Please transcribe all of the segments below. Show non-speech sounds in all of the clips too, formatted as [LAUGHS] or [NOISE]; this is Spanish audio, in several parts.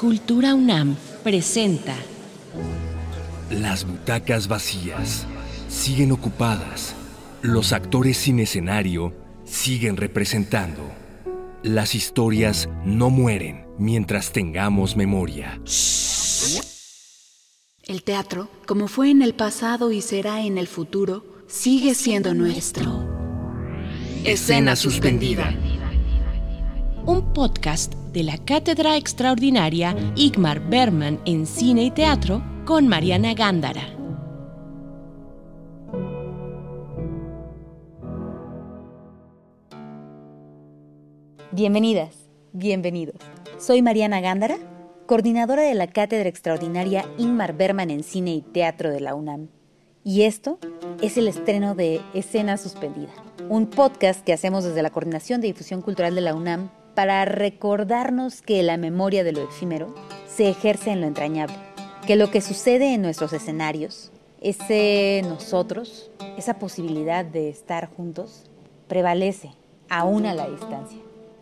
Cultura UNAM presenta Las butacas vacías siguen ocupadas. Los actores sin escenario siguen representando. Las historias no mueren mientras tengamos memoria. El teatro, como fue en el pasado y será en el futuro, sigue siendo nuestro. Escena suspendida. Un podcast de la Cátedra Extraordinaria Igmar Berman en Cine y Teatro con Mariana Gándara. Bienvenidas, bienvenidos. Soy Mariana Gándara, coordinadora de la Cátedra Extraordinaria Ingmar Berman en Cine y Teatro de la UNAM. Y esto es el estreno de Escena Suspendida, un podcast que hacemos desde la Coordinación de Difusión Cultural de la UNAM para recordarnos que la memoria de lo efímero se ejerce en lo entrañable, que lo que sucede en nuestros escenarios, ese nosotros, esa posibilidad de estar juntos, prevalece aún a la distancia.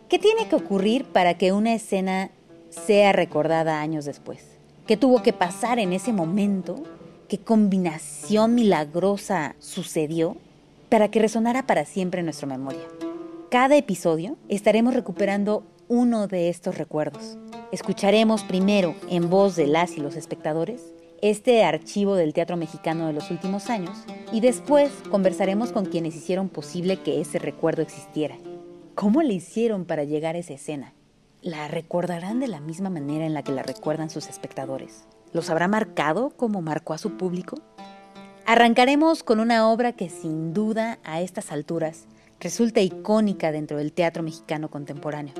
¿Qué tiene que ocurrir para que una escena sea recordada años después? ¿Qué tuvo que pasar en ese momento? ¿Qué combinación milagrosa sucedió para que resonara para siempre en nuestra memoria? Cada episodio estaremos recuperando uno de estos recuerdos. Escucharemos primero en voz de las y los espectadores este archivo del teatro mexicano de los últimos años y después conversaremos con quienes hicieron posible que ese recuerdo existiera ¿Cómo le hicieron para llegar a esa escena? ¿La recordarán de la misma manera en la que la recuerdan sus espectadores? ¿Los habrá marcado como marcó a su público? Arrancaremos con una obra que sin duda a estas alturas resulta icónica dentro del teatro mexicano contemporáneo.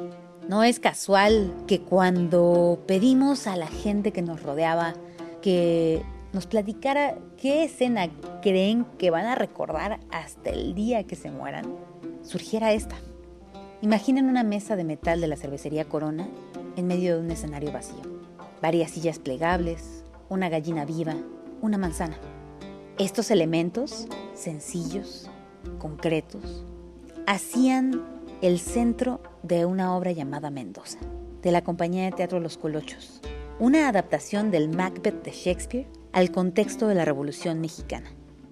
No es casual que cuando pedimos a la gente que nos rodeaba que nos platicara qué escena creen que van a recordar hasta el día que se mueran, surgiera esta. Imaginen una mesa de metal de la cervecería Corona en medio de un escenario vacío. Varias sillas plegables, una gallina viva, una manzana. Estos elementos, sencillos, concretos, hacían el centro de una obra llamada Mendoza, de la compañía de teatro Los Colochos, una adaptación del Macbeth de Shakespeare al contexto de la Revolución Mexicana.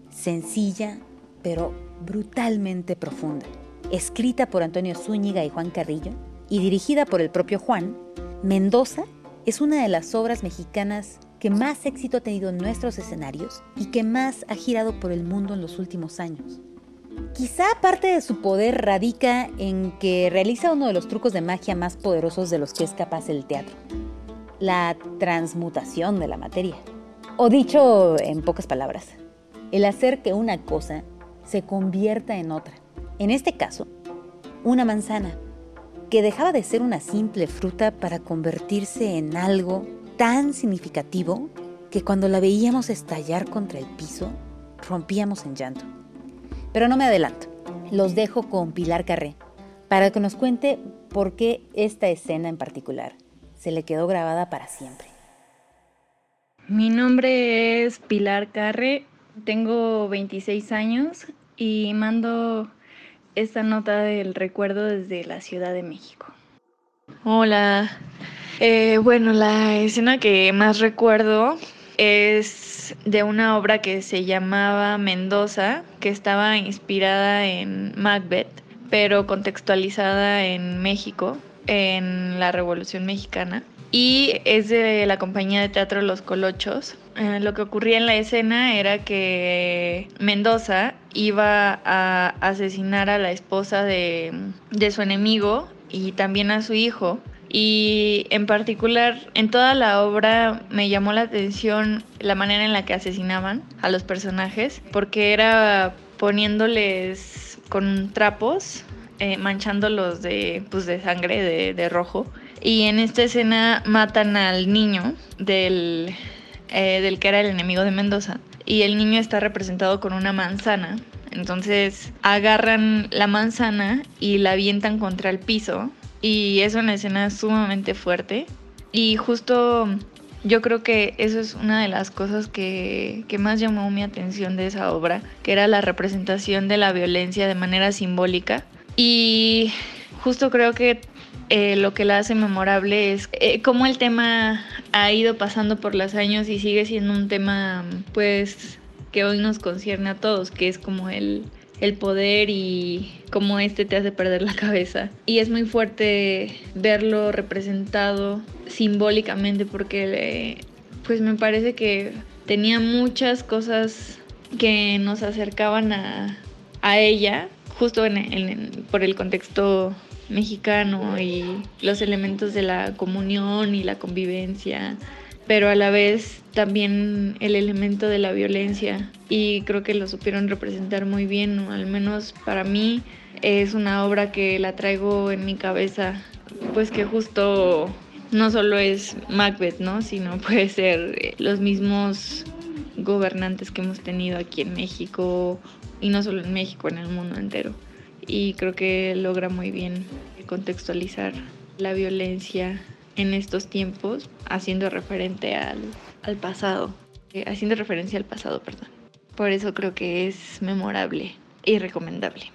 Sencilla, pero brutalmente profunda escrita por Antonio Zúñiga y Juan Carrillo y dirigida por el propio Juan, Mendoza es una de las obras mexicanas que más éxito ha tenido en nuestros escenarios y que más ha girado por el mundo en los últimos años. Quizá parte de su poder radica en que realiza uno de los trucos de magia más poderosos de los que es capaz el teatro, la transmutación de la materia. O dicho en pocas palabras, el hacer que una cosa se convierta en otra. En este caso, una manzana, que dejaba de ser una simple fruta para convertirse en algo tan significativo que cuando la veíamos estallar contra el piso, rompíamos en llanto. Pero no me adelanto, los dejo con Pilar Carré para que nos cuente por qué esta escena en particular se le quedó grabada para siempre. Mi nombre es Pilar Carre, tengo 26 años y mando esta nota del recuerdo desde la Ciudad de México. Hola. Eh, bueno, la escena que más recuerdo es de una obra que se llamaba Mendoza, que estaba inspirada en Macbeth, pero contextualizada en México, en la Revolución Mexicana. Y es de la compañía de teatro Los Colochos. Eh, lo que ocurría en la escena era que Mendoza iba a asesinar a la esposa de, su enemigo y también a su hijo. Y en particular, en toda la obra me llamó la atención la manera en la que asesinaban a los personajes, porque era poniéndoles con trapos, eh, manchándolos de, pues, de sangre, de, de, rojo. Y en esta escena matan al niño del, eh, del que era el enemigo de Mendoza y el niño está representado con una manzana. Entonces agarran la manzana y la avientan contra el piso y es una escena sumamente fuerte y justo yo creo que eso es una de las cosas que, que, más llamó mi atención de esa obra, que era la representación de la violencia de manera simbólica. Y justo creo que eh, lo que la hace memorable es eh, cómo el tema ha ido pasando por los años y sigue siendo un tema pues que hoy nos concierne a todos, que es como el, el poder y cómo este te hace perder la cabeza. Y es muy fuerte verlo representado simbólicamente porque pues me parece que tenía muchas cosas que nos acercaban a, a ella, justo por el contexto mexicano y los elementos de la comunión y la convivencia, pero a la vez también el elemento de la violencia y creo que lo supieron representar muy bien, al menos para mí es una obra que la traigo en mi cabeza, pues que justo no solo es Macbeth, ¿no? sino puede ser eh, los mismos gobernantes que hemos tenido aquí en México y no solo en México, en el mundo entero. Y creo que logra muy bien contextualizar la violencia en estos tiempos, haciendo referente al, al pasado, eh, haciendo referencia al pasado, perdón. Por eso creo que es memorable y recomendable.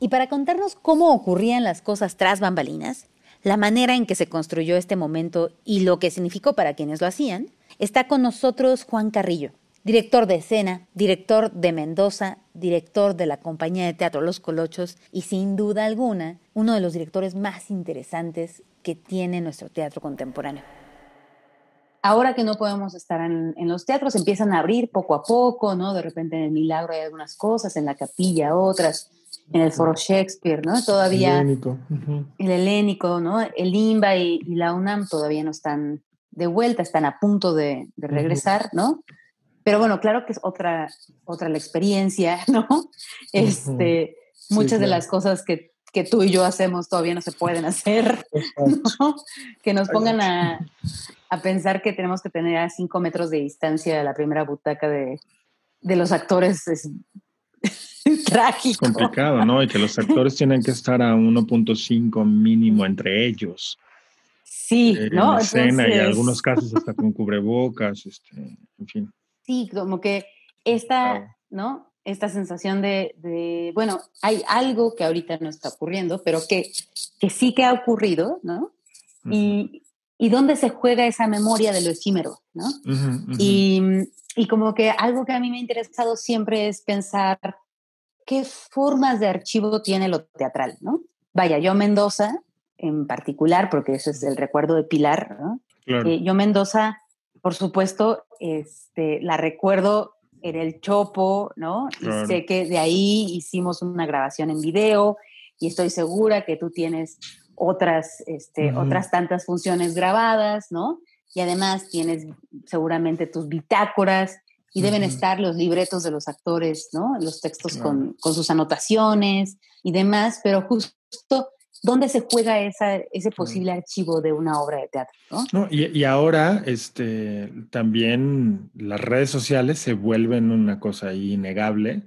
Y para contarnos cómo ocurrían las cosas tras bambalinas, la manera en que se construyó este momento y lo que significó para quienes lo hacían, está con nosotros Juan Carrillo, director de escena, director de Mendoza, director de la compañía de teatro Los Colochos y sin duda alguna uno de los directores más interesantes que tiene nuestro teatro contemporáneo. Ahora que no podemos estar en, los teatros, empiezan a abrir poco a poco, ¿no? De repente en el Milagro hay algunas cosas, en la capilla otras, en el Foro Shakespeare, ¿no? Todavía... El helénico. El helénico, ¿no? El IMBA y, la UNAM todavía no están de vuelta, están a punto de, regresar, ¿no? Pero bueno, claro que es otra, otra la experiencia, [LAUGHS] ¿no? Este, muchas de las cosas que, que, tú y yo hacemos todavía no se pueden hacer, [LAUGHS] ¿no? Que nos pongan a, a, pensar que tenemos que tener a cinco metros de distancia la primera butaca de, de los actores es [LAUGHS] trágico. Es complicado, ¿no? Y que los actores tienen que estar a 1.5 mínimo entre ellos. Sí, eh, ¿no? En escena y en algunos [LAUGHS] casos hasta con cubrebocas, este, en fin sí, como que esta, ¿no? Esta sensación de, bueno, hay algo que ahorita no está ocurriendo, pero que, que sí que ha ocurrido, ¿no? y, y, dónde se juega esa memoria de lo efímero, ¿no? Y, y como que algo que a mí me ha interesado siempre es pensar qué formas de archivo tiene lo teatral, ¿no? Vaya, yo Mendoza, en particular, porque ese es el recuerdo de Pilar, ¿no? Eh, yo Mendoza por supuesto, este, la recuerdo en el Chopo, ¿no? Y sé que de ahí hicimos una grabación en video y estoy segura que tú tienes otras, este, otras tantas funciones grabadas, ¿no? Y además tienes seguramente tus bitácoras y deben estar los libretos de los actores, ¿no? Los textos con, con, sus anotaciones y demás, pero justo ¿Dónde se juega esa, ese posible archivo de una obra de teatro? ¿no? y, y, ahora este, también las redes sociales se vuelven una cosa innegable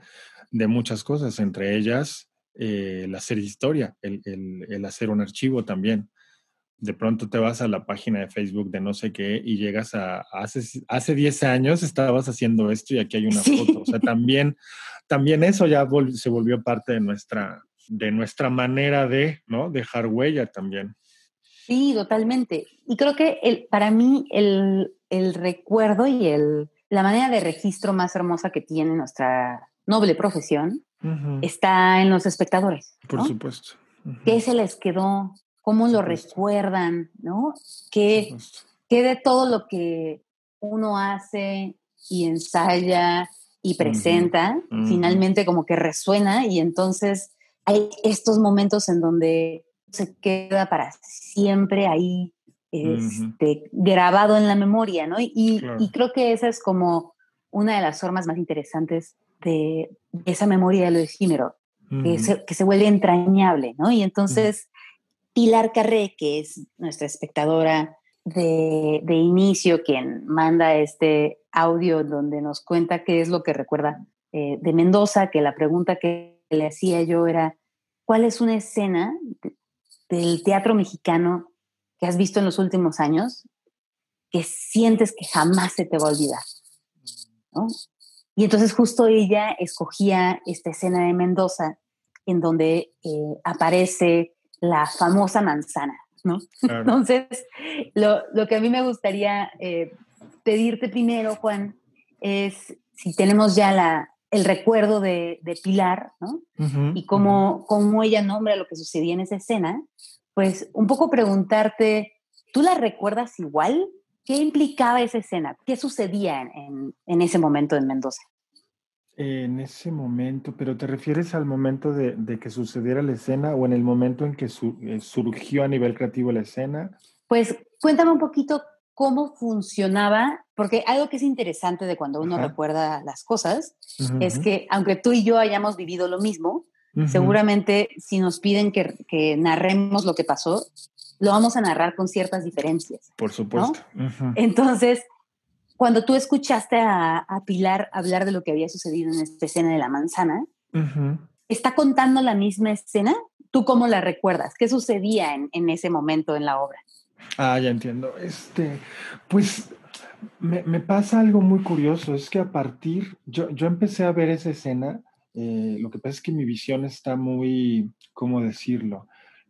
de muchas cosas, entre ellas eh, el hacer historia, el, el, el, hacer un archivo también. De pronto te vas a la página de Facebook de no sé qué y llegas a, hace, hace 10 años estabas haciendo esto y aquí hay una foto. O sea, también, también eso ya se volvió parte de nuestra, de nuestra manera de ¿no? dejar huella también. Sí, totalmente. Y creo que el, para mí el, el recuerdo y el, la manera de registro más hermosa que tiene nuestra noble profesión está en los espectadores. Por supuesto. ¿Qué se les quedó? ¿Cómo lo recuerdan? ¿no? ¿Qué, ¿Qué de todo lo que uno hace y ensaya y presenta, finalmente como que resuena y entonces hay estos momentos en donde se queda para siempre ahí este, grabado en la memoria, ¿no? Y, creo que esa es como una de las formas más interesantes de, esa memoria de lo efímero, que, se, vuelve entrañable, ¿no? Y entonces Pilar Carré, que es nuestra espectadora de, inicio, quien manda este audio donde nos cuenta qué es lo que recuerda eh, de Mendoza, que la pregunta que le hacía yo era, ¿cuál es una escena del teatro mexicano que has visto en los últimos años que sientes que jamás se te va a olvidar? Y entonces justo ella escogía esta escena de Mendoza en donde eh, aparece la famosa manzana, ¿no? Entonces, lo, lo, que a mí me gustaría eh, pedirte primero, Juan, es si tenemos ya la, el recuerdo de, de Pilar, ¿no? y cómo, cómo ella nombra lo que sucedía en esa escena, pues un poco preguntarte, ¿tú la recuerdas igual? ¿Qué implicaba esa escena? ¿Qué sucedía en, en, ese momento en Mendoza? En ese momento, pero ¿te refieres al momento de, de que sucediera la escena o en el momento en que eh, surgió a nivel creativo la escena? Pues cuéntame un poquito cómo funcionaba, porque algo que es interesante de cuando uno recuerda las cosas es que aunque tú y yo hayamos vivido lo mismo, seguramente si nos piden que, narremos lo que pasó, lo vamos a narrar con ciertas diferencias. Por supuesto. Entonces, cuando tú escuchaste a, Pilar hablar de lo que había sucedido en esta escena de la manzana, ¿está contando la misma escena? ¿Tú cómo la recuerdas? ¿Qué sucedía en ese momento en la obra? Ah, ya entiendo. Este, pues me, me, pasa algo muy curioso, es que a partir, yo, yo empecé a ver esa escena, eh, lo que pasa es que mi visión está muy, ¿cómo decirlo?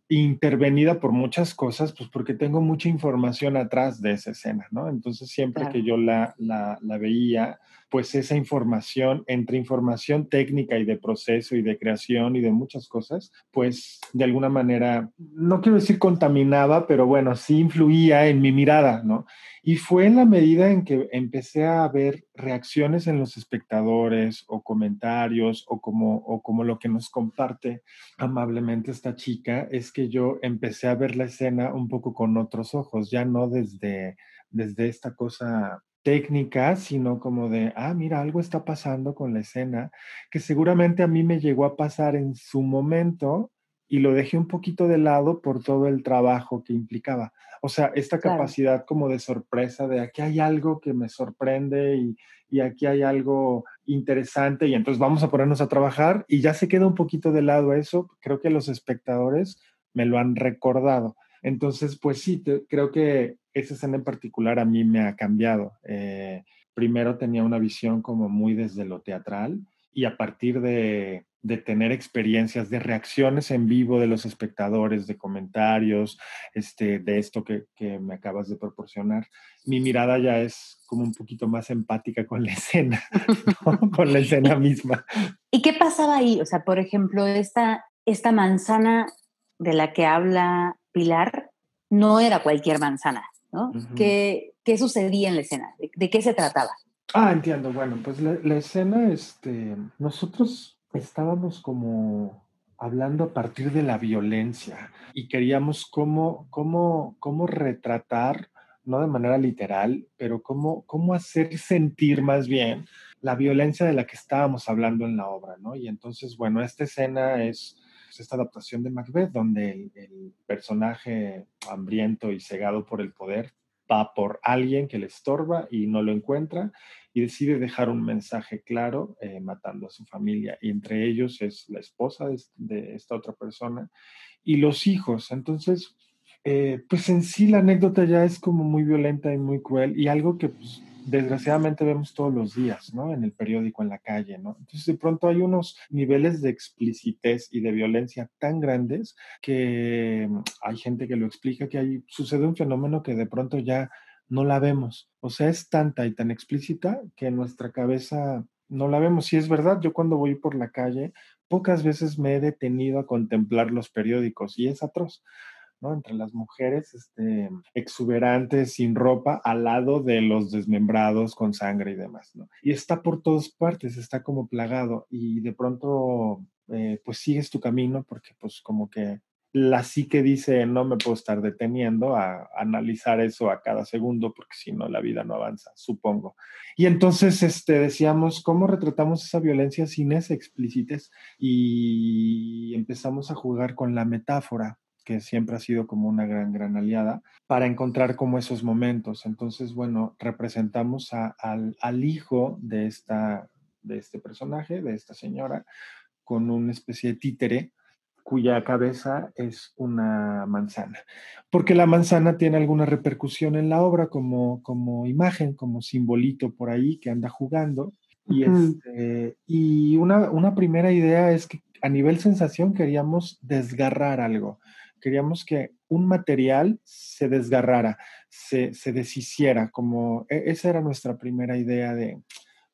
intervenida por muchas cosas, pues porque tengo mucha información atrás de esa escena, ¿no? Entonces siempre que yo la, la, la, veía, pues esa información, entre información técnica y de proceso y de creación y de muchas cosas, pues de alguna manera, no quiero decir contaminaba, pero bueno, sí influía en mi mirada, ¿no? Y fue en la medida en que empecé a ver reacciones en los espectadores o comentarios o como, o como lo que nos comparte amablemente esta chica, es que yo empecé a ver la escena un poco con otros ojos, ya no desde, desde esta cosa técnica, sino como de, ah, mira, algo está pasando con la escena, que seguramente a mí me llegó a pasar en su momento y lo dejé un poquito de lado por todo el trabajo que implicaba. O sea, esta capacidad como de sorpresa, de aquí hay algo que me sorprende y, y, aquí hay algo interesante y entonces vamos a ponernos a trabajar y ya se queda un poquito de lado eso. Creo que los espectadores me lo han recordado. Entonces, pues sí, creo que esa escena en particular a mí me ha cambiado. Eh, primero tenía una visión como muy desde lo teatral y a partir de, tener experiencias de reacciones en vivo de los espectadores, de comentarios, este, de esto que, me acabas de proporcionar, mi mirada ya es como un poquito más empática con la escena, [LAUGHS] [LAUGHS] con la escena misma. ¿Y qué pasaba ahí? O sea, por ejemplo, esta, esta manzana de la que habla Pilar no era cualquier manzana. ¿Qué, sucedía en la escena? ¿De, qué se trataba? Ah, entiendo. Bueno, pues la, escena, este, nosotros estábamos como hablando a partir de la violencia y queríamos cómo, cómo, cómo retratar, no de manera literal, pero cómo, cómo hacer sentir más bien la violencia de la que estábamos hablando en la obra, ¿no? Y entonces, bueno, esta escena es esta adaptación de Macbeth, donde el, personaje hambriento y cegado por el poder va por alguien que le estorba y no lo encuentra y decide dejar un mensaje claro eh, matando a su familia. Y entre ellos es la esposa de, esta otra persona y los hijos. Entonces, eh, pues en sí la anécdota ya es como muy violenta y muy cruel y algo que pues, desgraciadamente vemos todos los días, ¿no? En el periódico, en la calle, ¿no? Entonces, de pronto hay unos niveles de explicitez y de violencia tan grandes que mm, hay gente que lo explica que sucede un fenómeno que de pronto ya no la vemos. O sea, es tanta y tan explícita que en nuestra cabeza no la vemos. Y es verdad, yo cuando voy por la calle, pocas veces me he detenido a contemplar los periódicos y es atroz. Entre las mujeres este, exuberantes, sin ropa, al lado de los desmembrados con sangre y demás, ¿no? Y está por todas partes, está como plagado y de pronto, eh, pues sigues tu camino porque pues como que la psique dice, no me puedo estar deteniendo a, analizar eso a cada segundo porque si no la vida no avanza, supongo. Y entonces este, decíamos, ¿cómo retratamos esa violencia sin ese explícites? Y empezamos a jugar con la metáfora que siempre ha sido como una gran, gran aliada, para encontrar como esos momentos. Entonces, bueno, representamos al, al, hijo de, esta, de este personaje, de esta señora, con una especie de títere cuya cabeza es una manzana. Porque la manzana tiene alguna repercusión en la obra como, como imagen, como simbolito por ahí que anda jugando. Y, este, y una, una primera idea es que a nivel sensación queríamos desgarrar algo queríamos que un material se desgarrara, se, se deshiciera, como e, esa era nuestra primera idea de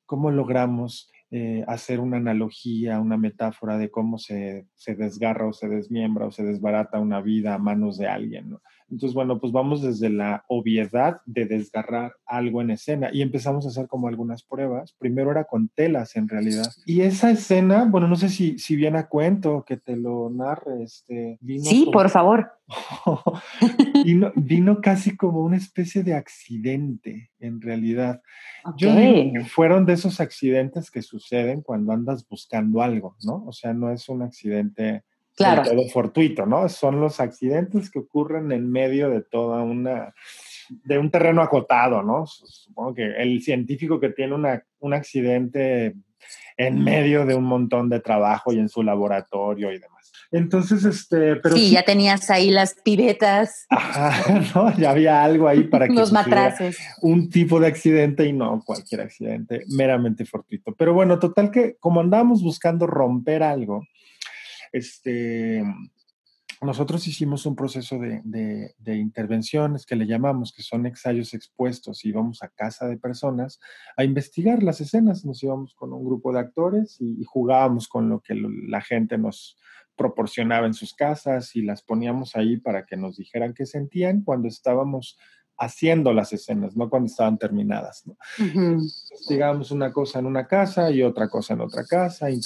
cómo logramos eh, hacer una analogía, una metáfora de cómo se, se, desgarra o se desmiembra o se desbarata una vida a manos de alguien. ¿no? Entonces, bueno, pues vamos desde la obviedad de desgarrar algo en escena y empezamos a hacer como algunas pruebas. Primero era con telas en realidad. Y esa escena, bueno, no sé si, si viene a cuento que te lo narre. Este, sí, por favor. [LAUGHS] vino, vino, casi como una especie de accidente en realidad. Yo fueron de esos accidentes que suceden cuando andas buscando algo, ¿no? O sea, no es un accidente claro. todo fortuito, ¿no? Son los accidentes que ocurren en medio de toda una, de un terreno acotado, ¿no? Supongo que el científico que tiene una, un accidente en medio de un montón de trabajo y en su laboratorio y demás. Entonces, este, pero sí, ya tenías ahí las piretas. Ajá, [LAUGHS] ¿no? Ya había algo ahí para que los matraces. Un tipo de accidente y no cualquier accidente, meramente fortuito. Pero bueno, total que como andábamos buscando romper algo, este, nosotros hicimos un proceso de, intervenciones que le llamamos, que son ensayos expuestos, íbamos a casa de personas a investigar las escenas, nos íbamos con un grupo de actores y, jugábamos con lo que la gente nos proporcionaba en sus casas y las poníamos ahí para que nos dijeran qué sentían cuando estábamos haciendo las escenas, no cuando estaban terminadas. ¿no? Investigamos una cosa en una casa y otra cosa en otra casa y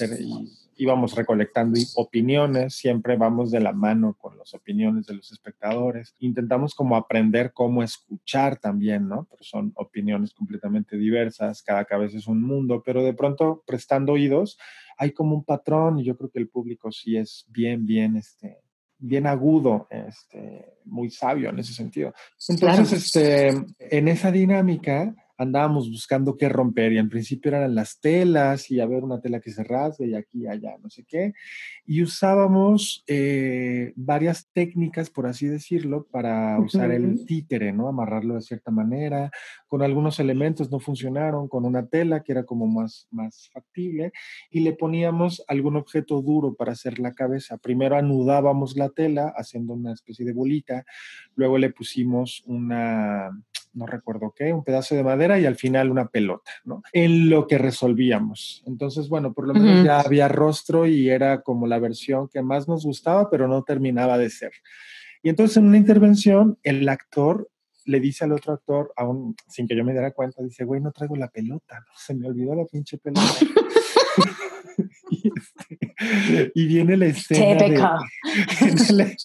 íbamos recolectando opiniones, siempre vamos de la mano con las opiniones de los espectadores. Intentamos como aprender cómo escuchar también, ¿no? Pero son opiniones completamente diversas, cada cabeza es un mundo, pero de pronto prestando oídos hay como un patrón y yo creo que el público sí es bien, bien, este, bien agudo, este, muy sabio en ese sentido. Entonces, este, en esa dinámica, andábamos buscando qué romper y en principio eran las telas y a ver una tela que se rasgue y aquí y allá, no sé qué. Y usábamos eh, varias técnicas, por así decirlo, para usar el títere, ¿no? Amarrarlo de cierta manera. Con algunos elementos no funcionaron, con una tela que era como más, más factible y le poníamos algún objeto duro para hacer la cabeza. Primero anudábamos la tela haciendo una especie de bolita, luego le pusimos una no recuerdo qué, un pedazo de madera y al final una pelota, ¿no? En lo que resolvíamos. Entonces, bueno, por lo menos ya había rostro y era como la versión que más nos gustaba, pero no terminaba de ser. Y entonces en una intervención, el actor le dice al otro actor, aún sin que yo me diera cuenta, dice, güey, no traigo la pelota, se me olvidó la pinche pelota. [LAUGHS] Este, y, viene la escena. De, [LAUGHS]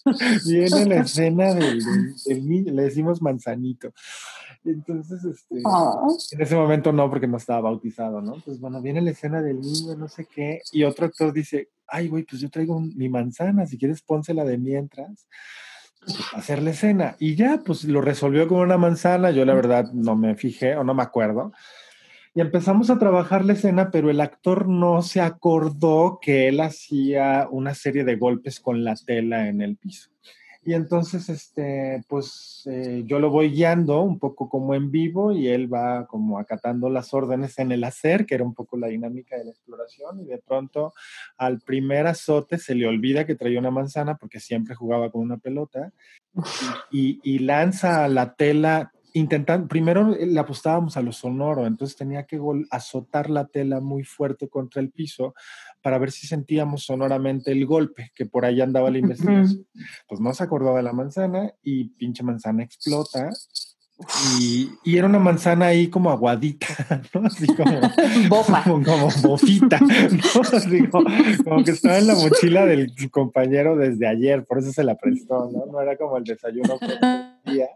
viene, la, escena del, niño, le decimos manzanito. Entonces, este, ah. en ese momento no, porque no estaba bautizado, ¿no? Pues bueno, viene la escena del niño, no sé qué, y otro actor dice, ay, güey, pues yo traigo mi manzana, si quieres pónsela de mientras hacer la escena. Y ya, pues lo resolvió con una manzana, yo la verdad no me fijé o no me acuerdo. Y empezamos a trabajar la escena, pero el actor no se acordó que él hacía una serie de golpes con la tela en el piso. Y entonces, este, pues eh, yo lo voy guiando un poco como en vivo y él va como acatando las órdenes en el hacer, que era un poco la dinámica de la exploración. Y de pronto al primer azote se le olvida que traía una manzana porque siempre jugaba con una pelota [LAUGHS] y, y lanza la tela intentando, primero le apostábamos a lo sonoro, entonces tenía que azotar la tela muy fuerte contra el piso para ver si sentíamos sonoramente el golpe, que por ahí andaba la investigación. Pues no se acordaba de la manzana y pinche manzana explota. Y, y, era una manzana ahí como aguadita, [LAUGHS] ¿no? Así [LAUGHS] como, como, bofita, ¿no? Así como, como, que estaba en la mochila del compañero desde ayer, por eso se la prestó, ¿no? No era como el desayuno que [LAUGHS] día.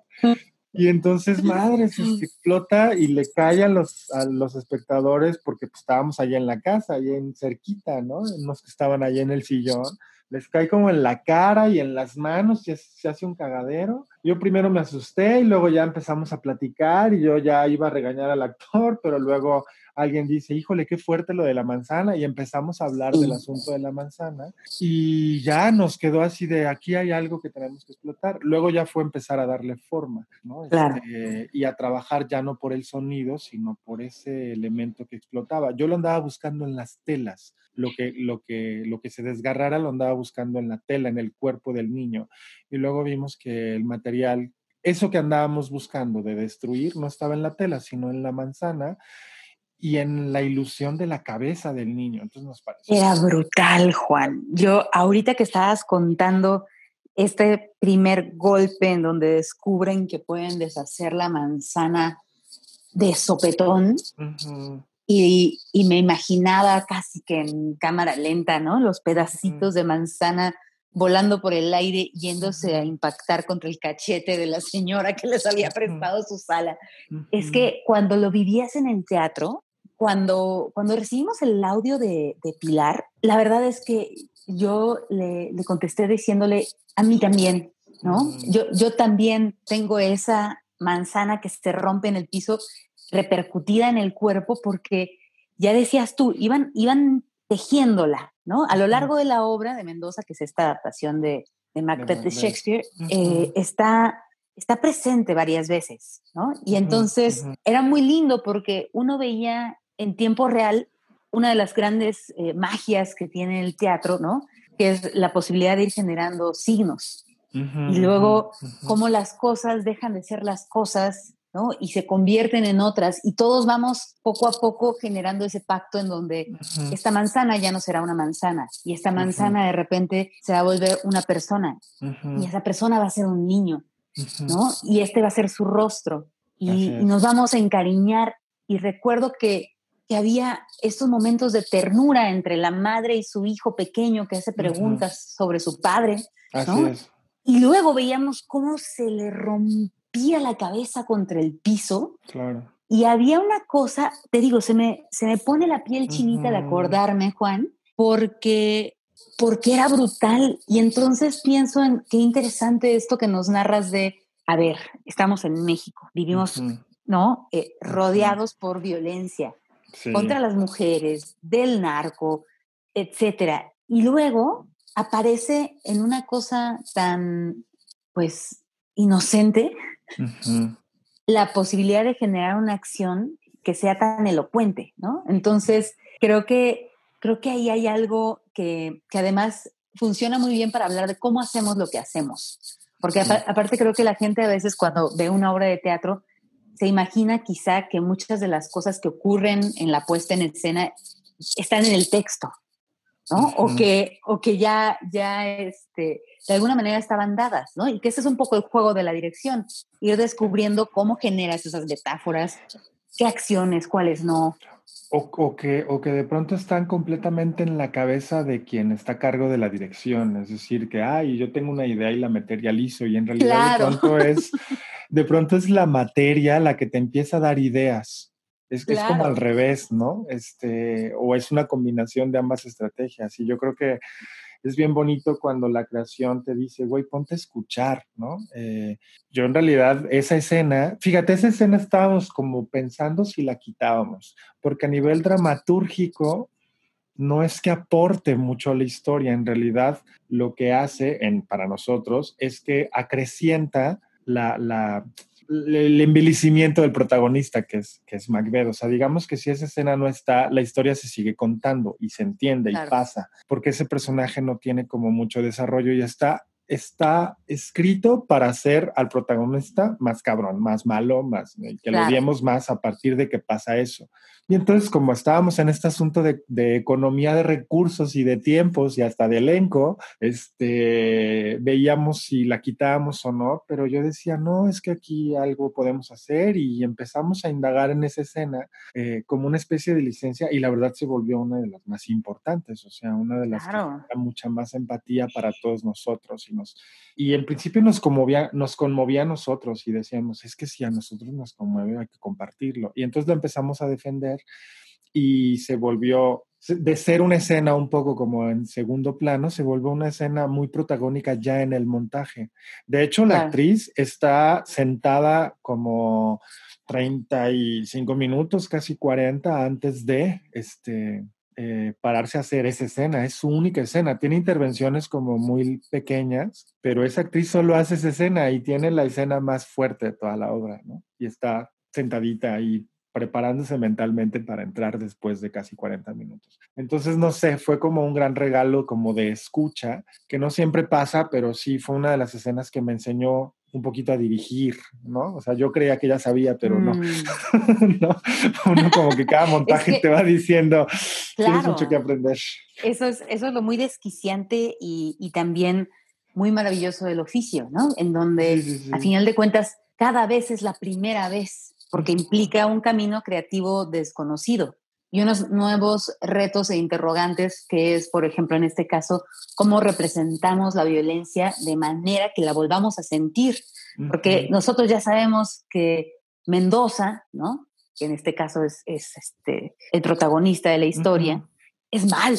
Y entonces, madre, se [LAUGHS] explota y le cae a los, a los espectadores porque pues, estábamos allá en la casa, allá en cerquita, ¿no? Unos que estaban allá en el sillón. Les cae como en la cara y en las manos, y se hace un cagadero. yo primero me asusté y luego ya empezamos a platicar y yo ya iba a regañar al actor, pero luego alguien dice, híjole, qué fuerte lo de la manzana y empezamos a hablar del asunto de la manzana y ya nos quedó así de aquí hay algo que tenemos que explotar. Luego ya fue empezar a darle forma, ¿no? Este, y a trabajar ya no por el sonido, sino por ese elemento que explotaba. Yo lo andaba buscando en las telas, lo que, lo que, lo que se desgarrara lo andaba buscando en la tela, en el cuerpo del niño. Y luego vimos que el material eso que andábamos buscando de destruir no estaba en la tela, sino en la manzana y en la ilusión de la cabeza del niño. Entonces nos parece. Era brutal, Juan. Yo, ahorita que estabas contando este primer golpe en donde descubren que pueden deshacer la manzana de sopetón, y, y, me imaginaba casi que en cámara lenta, ¿no? Los pedacitos de manzana volando por el aire, yéndose a impactar contra el cachete de la señora que les había prestado su sala. Es que cuando lo vivías en el teatro, cuando, cuando recibimos el audio de, Pilar, la verdad es que yo le, contesté diciéndole, a mí también, ¿no? Mm. Yo, yo también tengo esa manzana que se rompe en el piso repercutida en el cuerpo porque ya decías tú, iban, iban tejiéndola, ¿no? A lo largo de la obra de Mendoza, que es esta adaptación de, de Macbeth de Shakespeare, eh, está, está presente varias veces, ¿no? Y entonces era muy lindo porque uno veía en tiempo real una de las grandes eh, magias que tiene el teatro, ¿no? Que es la posibilidad de ir generando signos. y luego cómo las cosas dejan de ser las cosas, ¿no? Y se convierten en otras. Y todos vamos poco a poco generando ese pacto en donde esta manzana ya no será una manzana. Y esta manzana de repente se va a volver una persona. Y esa persona va a ser un niño, ¿no? Y este va a ser su rostro. y nos vamos a encariñar. Y recuerdo que que había estos momentos de ternura entre la madre y su hijo pequeño que hace preguntas sobre su padre. Y luego veíamos cómo se le rompía la cabeza contra el piso. Claro. Y había una cosa, te digo, se me, se me pone la piel chinita de acordarme, Juan, porque, porque era brutal. Y entonces pienso en qué interesante esto que nos narras de, a ver, estamos en México, vivimos, ¿no? Eh, rodeados por violencia contra las mujeres, del narco, etcétera. Y luego aparece en una cosa tan, pues, inocente, la posibilidad de generar una acción que sea tan elocuente, ¿no? Entonces, creo que, creo que ahí hay algo que, que además funciona muy bien para hablar de cómo hacemos lo que hacemos. Porque aparte creo que la gente a veces cuando ve una obra de teatro se imagina quizá que muchas de las cosas que ocurren en la puesta en escena están en el texto, ¿no? O que, o que ya, ya este, de alguna manera estaban dadas, ¿no? Y que ese es un poco el juego de la dirección, ir descubriendo cómo generas esas metáforas, qué acciones, cuáles no. O, que, o que de pronto están completamente en la cabeza de quien está a cargo de la dirección, es decir, que, ay, yo tengo una idea y la materializo y en realidad de pronto es [LAUGHS] de pronto es la materia la que te empieza a dar ideas. Es, es como al revés, ¿no? Este, o es una combinación de ambas estrategias. Y yo creo que es bien bonito cuando la creación te dice, güey, ponte a escuchar, ¿no? Eh, yo en realidad esa escena, fíjate, esa escena estábamos como pensando si la quitábamos, porque a nivel dramatúrgico no es que aporte mucho a la historia, en realidad lo que hace en, para nosotros es que acrecienta la, el envilecimiento del protagonista, que es, que es Macbeth. O sea, digamos que si esa escena no está, la historia se sigue contando y se entiende y pasa, porque ese personaje no tiene como mucho desarrollo y está está escrito para hacer al protagonista más cabrón, más malo, más que lo odiemos más a partir de que pasa eso. Y entonces, como estábamos en este asunto de, economía de recursos y de tiempos y hasta de elenco, este, veíamos si la quitábamos o no, pero yo decía, no, es que aquí algo podemos hacer y empezamos a indagar en esa escena eh, como una especie de licencia y la verdad se volvió una de las más importantes, o sea, una de las que da mucha más empatía para todos nosotros. Y, nos, y en principio nos conmovía, nos conmovía a nosotros y decíamos, es que si a nosotros nos conmueve hay que compartirlo. Y entonces lo empezamos a defender y se volvió de ser una escena un poco como en segundo plano, se vuelve una escena muy protagónica ya en el montaje. De hecho, la actriz está sentada como 35 minutos, casi 40 antes de este, eh, pararse a hacer esa escena. Es su única escena. Tiene intervenciones como muy pequeñas, pero esa actriz solo hace esa escena y tiene la escena más fuerte de toda la obra, ¿no? Y está sentadita ahí preparándose mentalmente para entrar después de casi 40 minutos. Entonces, no sé, fue como un gran regalo como de escucha, que no siempre pasa, pero sí fue una de las escenas que me enseñó un poquito a dirigir, ¿no? O sea, yo creía que ya sabía, pero no. Mm. [LAUGHS] ¿no? Uno como que cada [LAUGHS] montaje te va diciendo, tienes mucho que aprender. Eso es, eso es lo muy desquiciante y, y también muy maravilloso del oficio, ¿no? En donde, a final de cuentas, cada vez es la primera vez porque implica un camino creativo desconocido y unos nuevos retos e interrogantes que es, por ejemplo, en este caso, cómo representamos la violencia de manera que la volvamos a sentir. Porque nosotros ya sabemos que Mendoza, ¿no? que en este caso es, este, el protagonista de la historia, es malo,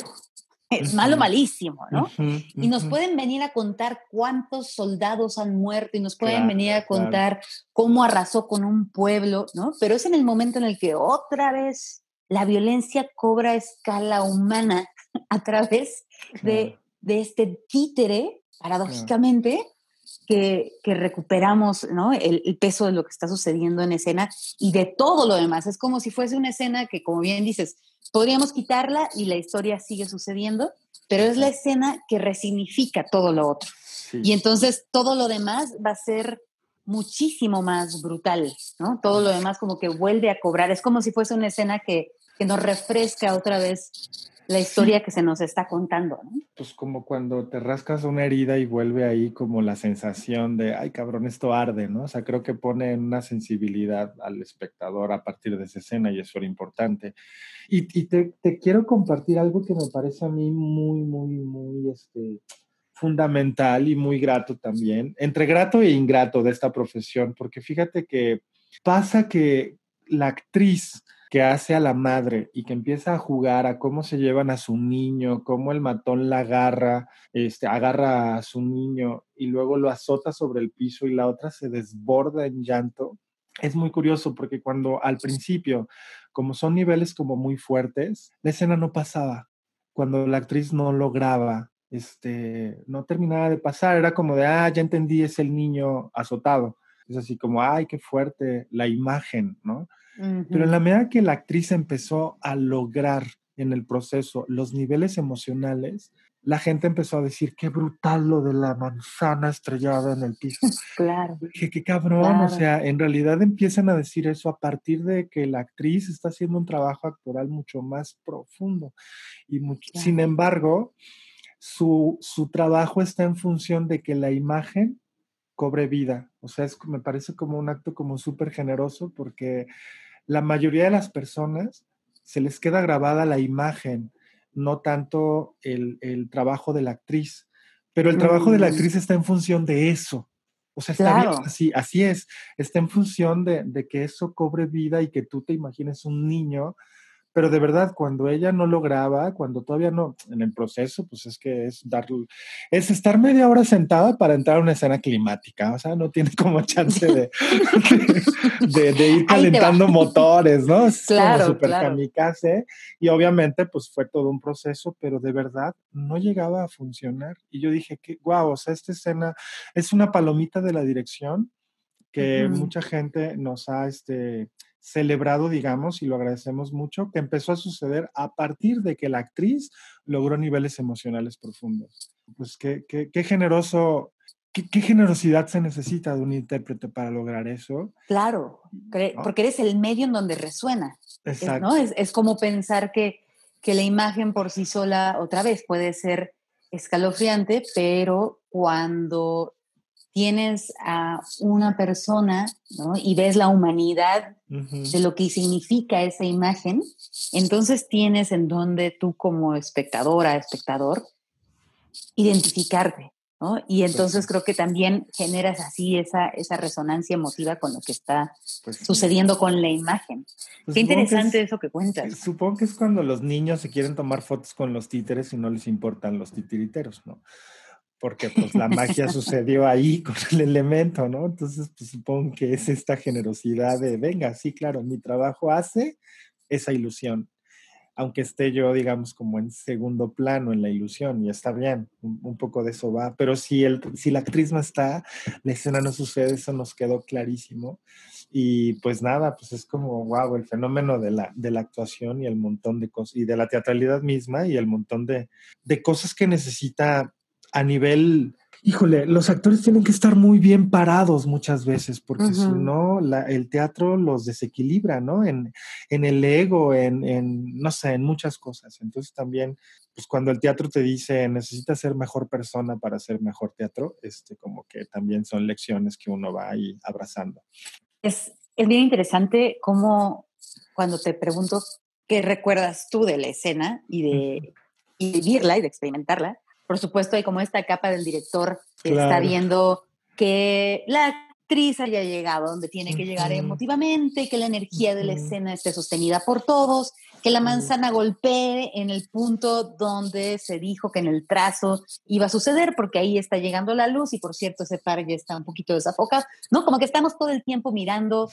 es malo malísimo, ¿no? y nos pueden venir a contar cuántos soldados han muerto y nos pueden venir a contar cómo arrasó con un pueblo, ¿no? Pero es en el momento en el que otra vez la violencia cobra escala humana [LAUGHS] a través de, este títere, paradójicamente, que, recuperamos ¿no? el, el, peso de lo que está sucediendo en escena y de todo lo demás. Es como si fuese una escena que, como bien dices, Podríamos quitarla y la historia sigue sucediendo, pero es la escena que resignifica todo lo otro. Y entonces todo lo demás va a ser muchísimo más brutal, ¿no? Todo lo demás como que vuelve a cobrar. Es como si fuese una escena que, que nos refresca otra vez la historia que se nos está contando. ¿no? Pues como cuando te rascas una herida y vuelve ahí como la sensación de, ay cabrón, esto arde, ¿no? O sea, creo que pone una sensibilidad al espectador a partir de esa escena y eso era importante. Y, y te, te, quiero compartir algo que me parece a mí muy, muy, muy este, fundamental y muy grato también, entre grato e ingrato de esta profesión, porque fíjate que pasa que la actriz que hace a la madre y que empieza a jugar a cómo se llevan a su niño, cómo el matón la agarra, este, agarra a su niño y luego lo azota sobre el piso y la otra se desborda en llanto. Es muy curioso porque cuando al principio, como son niveles como muy fuertes, la escena no pasaba. Cuando la actriz no lograba, este, no terminaba de pasar, era como de, ah, ya entendí, es el niño azotado. Es así como, ay, qué fuerte la imagen, ¿no? Pero en la medida que la actriz empezó a lograr en el proceso los niveles emocionales, la gente empezó a decir, qué brutal lo de la manzana estrellada en el piso. [LAUGHS] Claro. Dije, qué cabrón, o sea, en realidad empiezan a decir eso a partir de que la actriz está haciendo un trabajo actoral mucho más profundo. Y sin embargo, su, su trabajo está en función de que la imagen cobre vida. O sea, es, me parece como un acto como súper generoso porque la mayoría de las personas se les queda grabada la imagen, no tanto el, trabajo de la actriz, pero el trabajo de la mm. actriz está en función de eso. O sea, está así, así es, está en función de, de, que eso cobre vida y que tú te imagines un niño pero de verdad, cuando ella no lograba, cuando todavía no, en el proceso, pues es que es dar, es estar media hora sentada para entrar a una escena climática, o sea, no tiene [LAUGHS] como chance de, de, ir [LAUGHS] calentando motores, ¿no? Es claro, como super kamikaze, y obviamente pues fue todo un proceso, pero de verdad no llegaba a funcionar. Y yo dije, que guau, o sea, esta escena es una palomita de la dirección que mucha gente nos ha, este, celebrado, digamos, y lo agradecemos mucho, que empezó a suceder a partir de que la actriz logró niveles emocionales profundos. Pues qué, qué, generoso, qué, generosidad se necesita de un intérprete para lograr eso. Claro, porque eres el medio en donde resuena. Exacto. Es, es, como pensar que, que la imagen por sí sola, otra vez, puede ser escalofriante, pero cuando tienes a una persona y ves la humanidad de lo que significa esa imagen, entonces tienes en donde tú como espectadora, espectador, identificarte. ¿no? Y pues entonces creo que también generas así esa, esa resonancia emotiva con lo que está pues sucediendo con la imagen. Pues Qué interesante eso que cuentas. Supongo que es cuando los niños se quieren tomar fotos con los títeres y no les importan los titiriteros, ¿no? Porque pues la magia [LAUGHS] sucedió ahí con el elemento, ¿no? Entonces pues, supongo que es esta generosidad de, venga, sí, claro, mi trabajo hace esa ilusión aunque esté yo, digamos, como en segundo plano en la ilusión, y está bien, un, poco de eso va, pero si, el, si la actriz no está, la escena no sucede, eso nos quedó clarísimo. Y pues nada, pues es como, wow, el fenómeno de la, de la actuación y el montón de cosas, y de la teatralidad misma y el montón de, de cosas que necesita a nivel Híjole, los actores tienen que estar muy bien parados muchas veces, porque si no, el teatro los desequilibra, ¿no? En, el ego, en, no sé, en muchas cosas. Entonces también, pues cuando el teatro te dice, necesitas ser mejor persona para hacer mejor teatro, este, como que también son lecciones que uno va ahí abrazando. Es, es bien interesante cómo cuando te pregunto qué recuerdas tú de la escena y de, y de vivirla y de experimentarla, por supuesto, hay como esta capa del director que está viendo que la actriz haya llegado donde tiene que llegar emotivamente, que la energía de la escena esté sostenida por todos, que la manzana golpee en el punto donde se dijo que en el trazo iba a suceder, porque ahí está llegando la luz y por cierto ese par ya está un poquito desafocado, ¿no? Como que estamos todo el tiempo mirando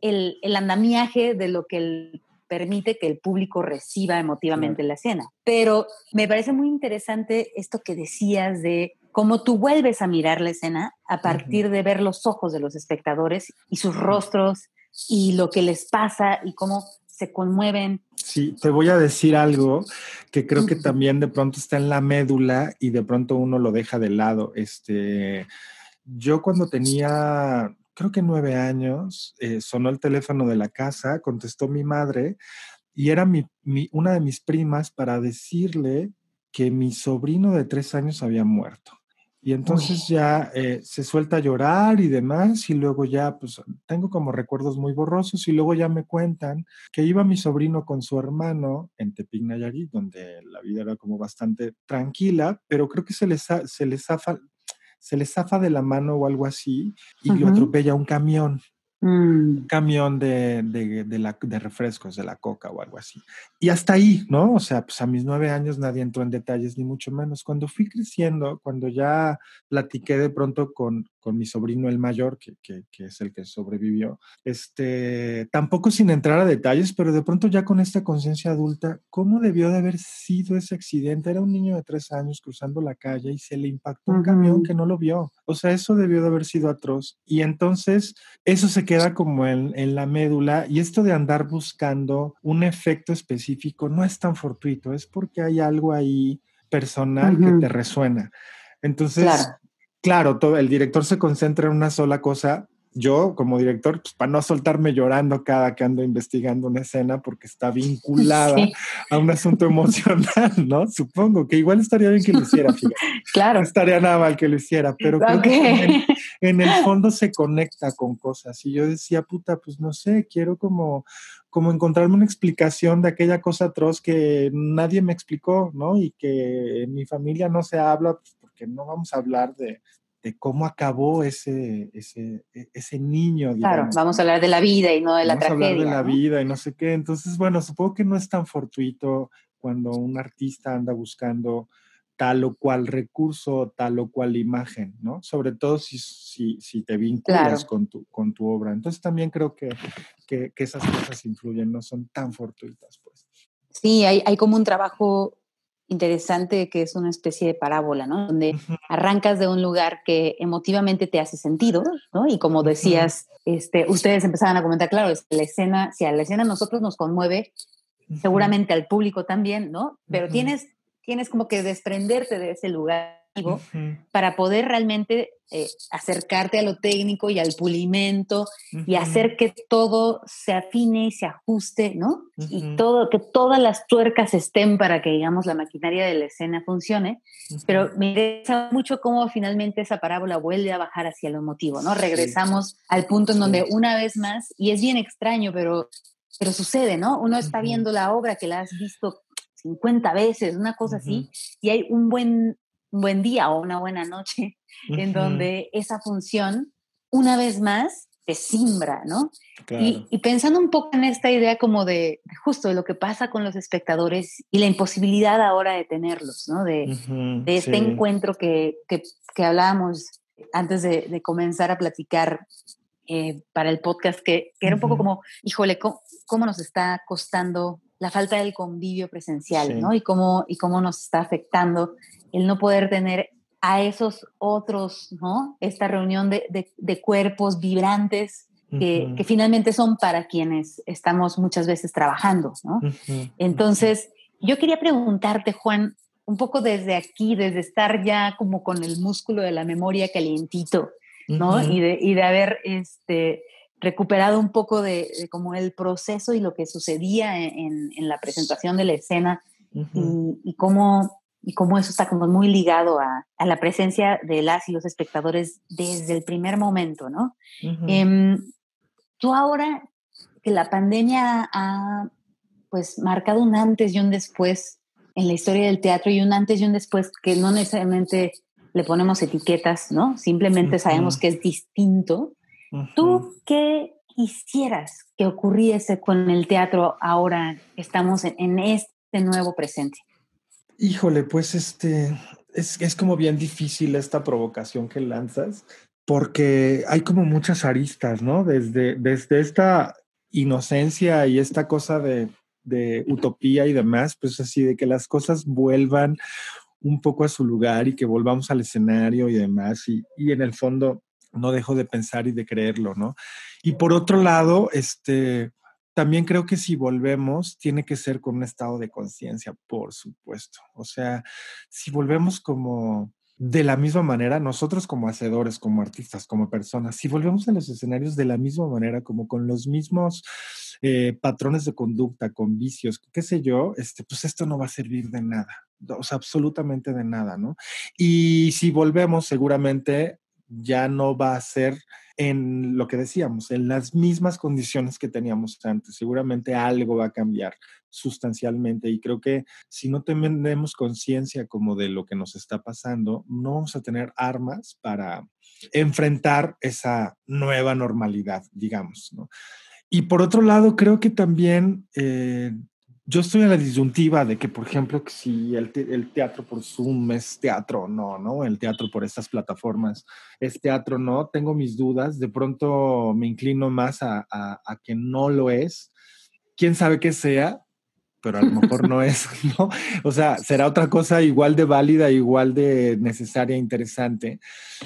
el, el andamiaje de lo que el permite que el público reciba emotivamente la escena. Pero me parece muy interesante esto que decías de cómo tú vuelves a mirar la escena a partir de ver los ojos de los espectadores y sus rostros y lo que les pasa y cómo se conmueven. Sí, te voy a decir algo que creo que también de pronto está en la médula y de pronto uno lo deja de lado. Este, yo cuando tenía creo que nueve años, eh, sonó el teléfono de la casa, contestó mi madre y era mi, una de mis primas para decirle que mi sobrino de tres años había muerto. Y entonces ya eh, se suelta a llorar y demás, y luego ya, pues tengo como recuerdos muy borrosos, y luego ya me cuentan que iba mi sobrino con su hermano en Tepic Nayarit, donde la vida era como bastante tranquila, pero creo que se les, se les, se le zafa de la mano o algo así y lo atropella un camión. Un mm. camión de, de, de, la, de, refrescos, de la coca o algo así. Y hasta ahí, ¿no? O sea, pues a mis nueve años nadie entró en detalles, ni mucho menos. Cuando fui creciendo, cuando ya platiqué de pronto con, con mi sobrino el mayor, que, que, que, es el que sobrevivió, este, tampoco sin entrar a detalles, pero de pronto ya con esta conciencia adulta, ¿cómo debió de haber sido ese accidente? Era un niño de tres años cruzando la calle y se le impactó un camión que no lo vio. O sea, eso debió de haber sido atroz. Y entonces eso se queda como en, en la médula y esto de andar buscando un efecto específico no es tan fortuito, es porque hay algo ahí personal que te resuena. Entonces, claro, todo, el director se concentra en una sola cosa. Yo, como director, pues, para no soltarme llorando cada que ando investigando una escena porque está vinculada [LAUGHS] a un asunto emocional, ¿no? Supongo que igual estaría bien que lo hiciera, [LAUGHS] Claro. estaría nada mal que lo hiciera, pero creo que en, el [LAUGHS] fondo se conecta con cosas. Y yo decía, puta, pues no sé, quiero como, como encontrarme una explicación de aquella cosa atroz que nadie me explicó, ¿no? Y que en mi familia no se habla, pues, porque no vamos a hablar de, cómo acabó ese, ese, e, ese niño. claro, vamos a hablar de la vida y no de la tragedia. Vamos a hablar de la vida y no sé qué. Entonces, bueno, supongo que no es tan fortuito cuando un artista anda buscando tal o cual recurso, tal o cual imagen, ¿no? Sobre todo si, si, si te vinculas con, tu, con tu obra. Entonces también creo que, que, que, esas cosas influyen, no son tan fortuitas, pues. Sí, hay, hay como un trabajo interesante que es una especie de parábola, ¿no? Donde arrancas de un lugar que emotivamente te hace sentido, ¿no? Y como decías, este, ustedes empezaban a comentar, claro, es la escena, si a la escena a nosotros nos conmueve, seguramente al público también, ¿no? Pero tienes, tienes como que desprenderte de ese lugar para poder realmente eh, acercarte a lo técnico y al pulimento y hacer que todo se afine y se ajuste, ¿no? Y todo, que todas las tuercas estén para que, digamos, la maquinaria de la escena funcione. Pero me interesa mucho cómo finalmente esa parábola vuelve a bajar hacia lo emotivo, ¿no? Regresamos al punto en donde una vez más, y es bien extraño, pero, pero sucede, ¿no? Uno está viendo la obra que la has visto 50 veces, una cosa así, y hay un buen buen día o una buena noche, en donde esa función, una vez más, te simbra, ¿no? Y, pensando un poco en esta idea como de, justo de lo que pasa con los espectadores y la imposibilidad ahora de tenerlos, ¿no? De, este encuentro que, que, hablábamos antes de, comenzar a platicar eh, para el podcast, que, era un poco como, híjole, ¿cómo, nos está costando la falta del convivio presencial, ¿no? Y cómo, y cómo nos está afectando el no poder tener a esos otros, ¿no? Esta reunión de, de, cuerpos vibrantes que, que, finalmente son para quienes estamos muchas veces trabajando, ¿no? Entonces, yo quería preguntarte, Juan, un poco desde aquí, desde estar ya como con el músculo de la memoria calientito, ¿no? y, de, y de haber este, recuperado un poco de, como el proceso y lo que sucedía en, en la presentación de la escena y, y, cómo y cómo eso está como muy ligado a, a, la presencia de las y los espectadores desde el primer momento, ¿no? Em, tú ahora que la pandemia ha pues marcado un antes y un después en la historia del teatro y un antes y un después que no necesariamente le ponemos etiquetas, ¿no? Simplemente sabemos que es distinto. ¿Tú qué quisieras que ocurriese con el teatro ahora que estamos en este nuevo presente? Híjole, pues este, es, es como bien difícil esta provocación que lanzas, porque hay como muchas aristas, ¿no? Desde, desde esta inocencia y esta cosa de, de utopía y demás, pues así de que las cosas vuelvan un poco a su lugar y que volvamos al escenario y demás. Y, y, en el fondo no dejo de pensar y de creerlo, ¿no? Y por otro lado, este, también creo que si volvemos, tiene que ser con un estado de conciencia, por supuesto. O sea, si volvemos como de la misma manera, nosotros como hacedores, como artistas, como personas, si volvemos a los escenarios de la misma manera, como con los mismos eh, patrones de conducta, con vicios, qué sé yo, este, pues esto no va a servir de nada, o sea, absolutamente de nada, ¿no? Y si volvemos, seguramente ya no va a ser en lo que decíamos, en las mismas condiciones que teníamos antes. Seguramente algo va a cambiar sustancialmente y creo que si no tenemos conciencia como de lo que nos está pasando, no vamos a tener armas para enfrentar esa nueva normalidad, digamos. ¿no? Y por otro lado, creo que también eh, yo estoy en la disyuntiva de que, por ejemplo, si el, teatro por Zoom es teatro o no, ¿no? El teatro por estas plataformas es teatro o no. Tengo mis dudas. De pronto me inclino más a, a que no lo es. Quién sabe qué sea, pero a lo mejor no es, [LAUGHS] ¿no? O sea, será otra cosa igual de válida, igual de necesaria, interesante.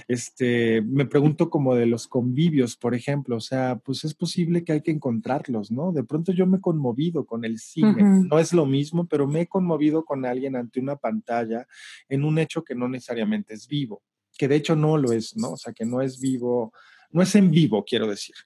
Este, me pregunto como de los convivios, por ejemplo, o sea, pues es posible que hay que encontrarlos, ¿no? De pronto yo me he conmovido con el cine, no es lo mismo, pero me he conmovido con alguien ante una pantalla en un hecho que no necesariamente es vivo, que de hecho no lo es, ¿no? O sea, que no es vivo no es en vivo, quiero decir.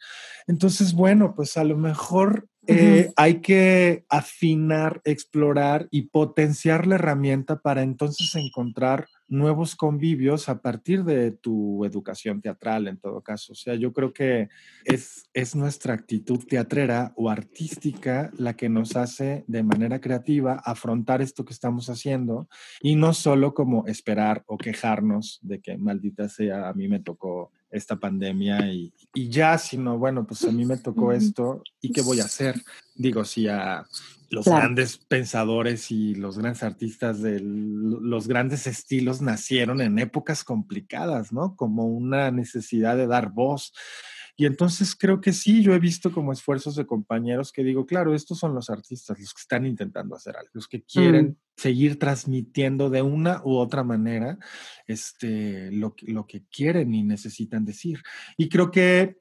Entonces, bueno, pues a lo mejor eh, hay que afinar, explorar y potenciar la herramienta para entonces encontrar nuevos convivios a partir de tu educación teatral, en todo caso. O sea, yo creo que es, es nuestra actitud teatrera o artística la que nos hace de manera creativa afrontar esto que estamos haciendo y no solo como esperar o quejarnos de que maldita sea, a mí me tocó esta pandemia y, y ya, sino bueno, pues a mí me tocó esto y qué voy a hacer. Digo, si a los grandes pensadores y los grandes artistas de los grandes estilos nacieron en épocas complicadas, ¿no? Como una necesidad de dar voz. Y entonces creo que sí, yo he visto como esfuerzos de compañeros que digo, claro, estos son los artistas, los que están intentando hacer algo, los que quieren mm. seguir transmitiendo de una u otra manera este, lo, lo que quieren y necesitan decir. Y creo que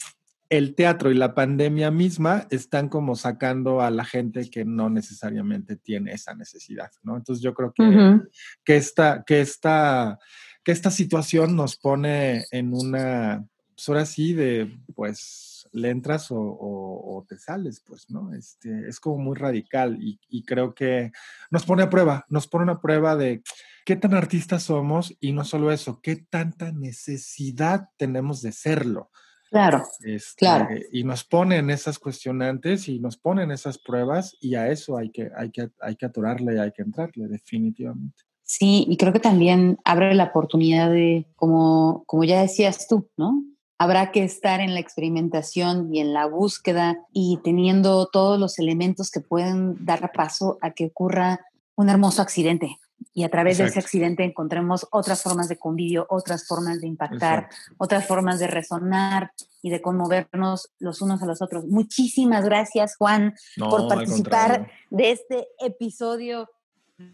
el teatro y la pandemia misma están como sacando a la gente que no necesariamente tiene esa necesidad, ¿no? Entonces yo creo que, que, esta, que, esta, que esta situación nos pone en una, pues ahora sí, de pues le entras o, te sales, pues, ¿no? Este, es como muy radical y, y creo que nos pone a prueba, nos pone a prueba de qué tan artistas somos y no solo eso, qué tanta necesidad tenemos de serlo. Claro, este, claro. Y nos ponen esas cuestionantes y nos ponen esas pruebas y a eso hay que, hay que, hay que atorarle y hay que entrarle, definitivamente. Sí, y creo que también abre la oportunidad de, como, como ya decías tú, ¿no? Habrá que estar en la experimentación y en la búsqueda y teniendo todos los elementos que pueden dar paso a que ocurra un hermoso accidente. Y a través de ese accidente encontremos otras formas de convivio, otras formas de impactar, otras formas de resonar y de conmovernos los unos a los otros. Muchísimas gracias, Juan, por participar de este episodio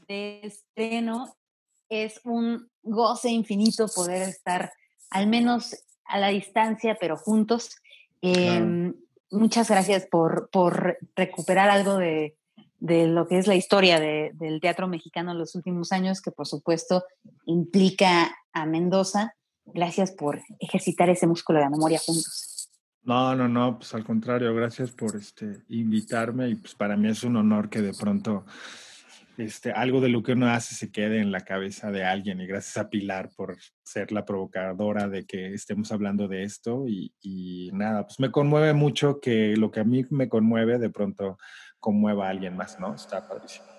de estreno. Es un goce infinito poder estar al menos a la distancia, pero juntos. Em, muchas gracias por, por, recuperar algo de, de, lo que es la historia de, del teatro mexicano en los últimos años, que por supuesto implica a Mendoza. Gracias por ejercitar ese músculo de la memoria juntos. No, no, no, pues al contrario, gracias por este, invitarme y pues para mí es un honor que de pronto este, algo de lo que uno hace se quede en la cabeza de alguien y gracias a Pilar por ser la provocadora de que estemos hablando de esto y, y, nada, pues me conmueve mucho que lo que a mí me conmueve de pronto conmueva a alguien más, ¿no? Está padrísimo.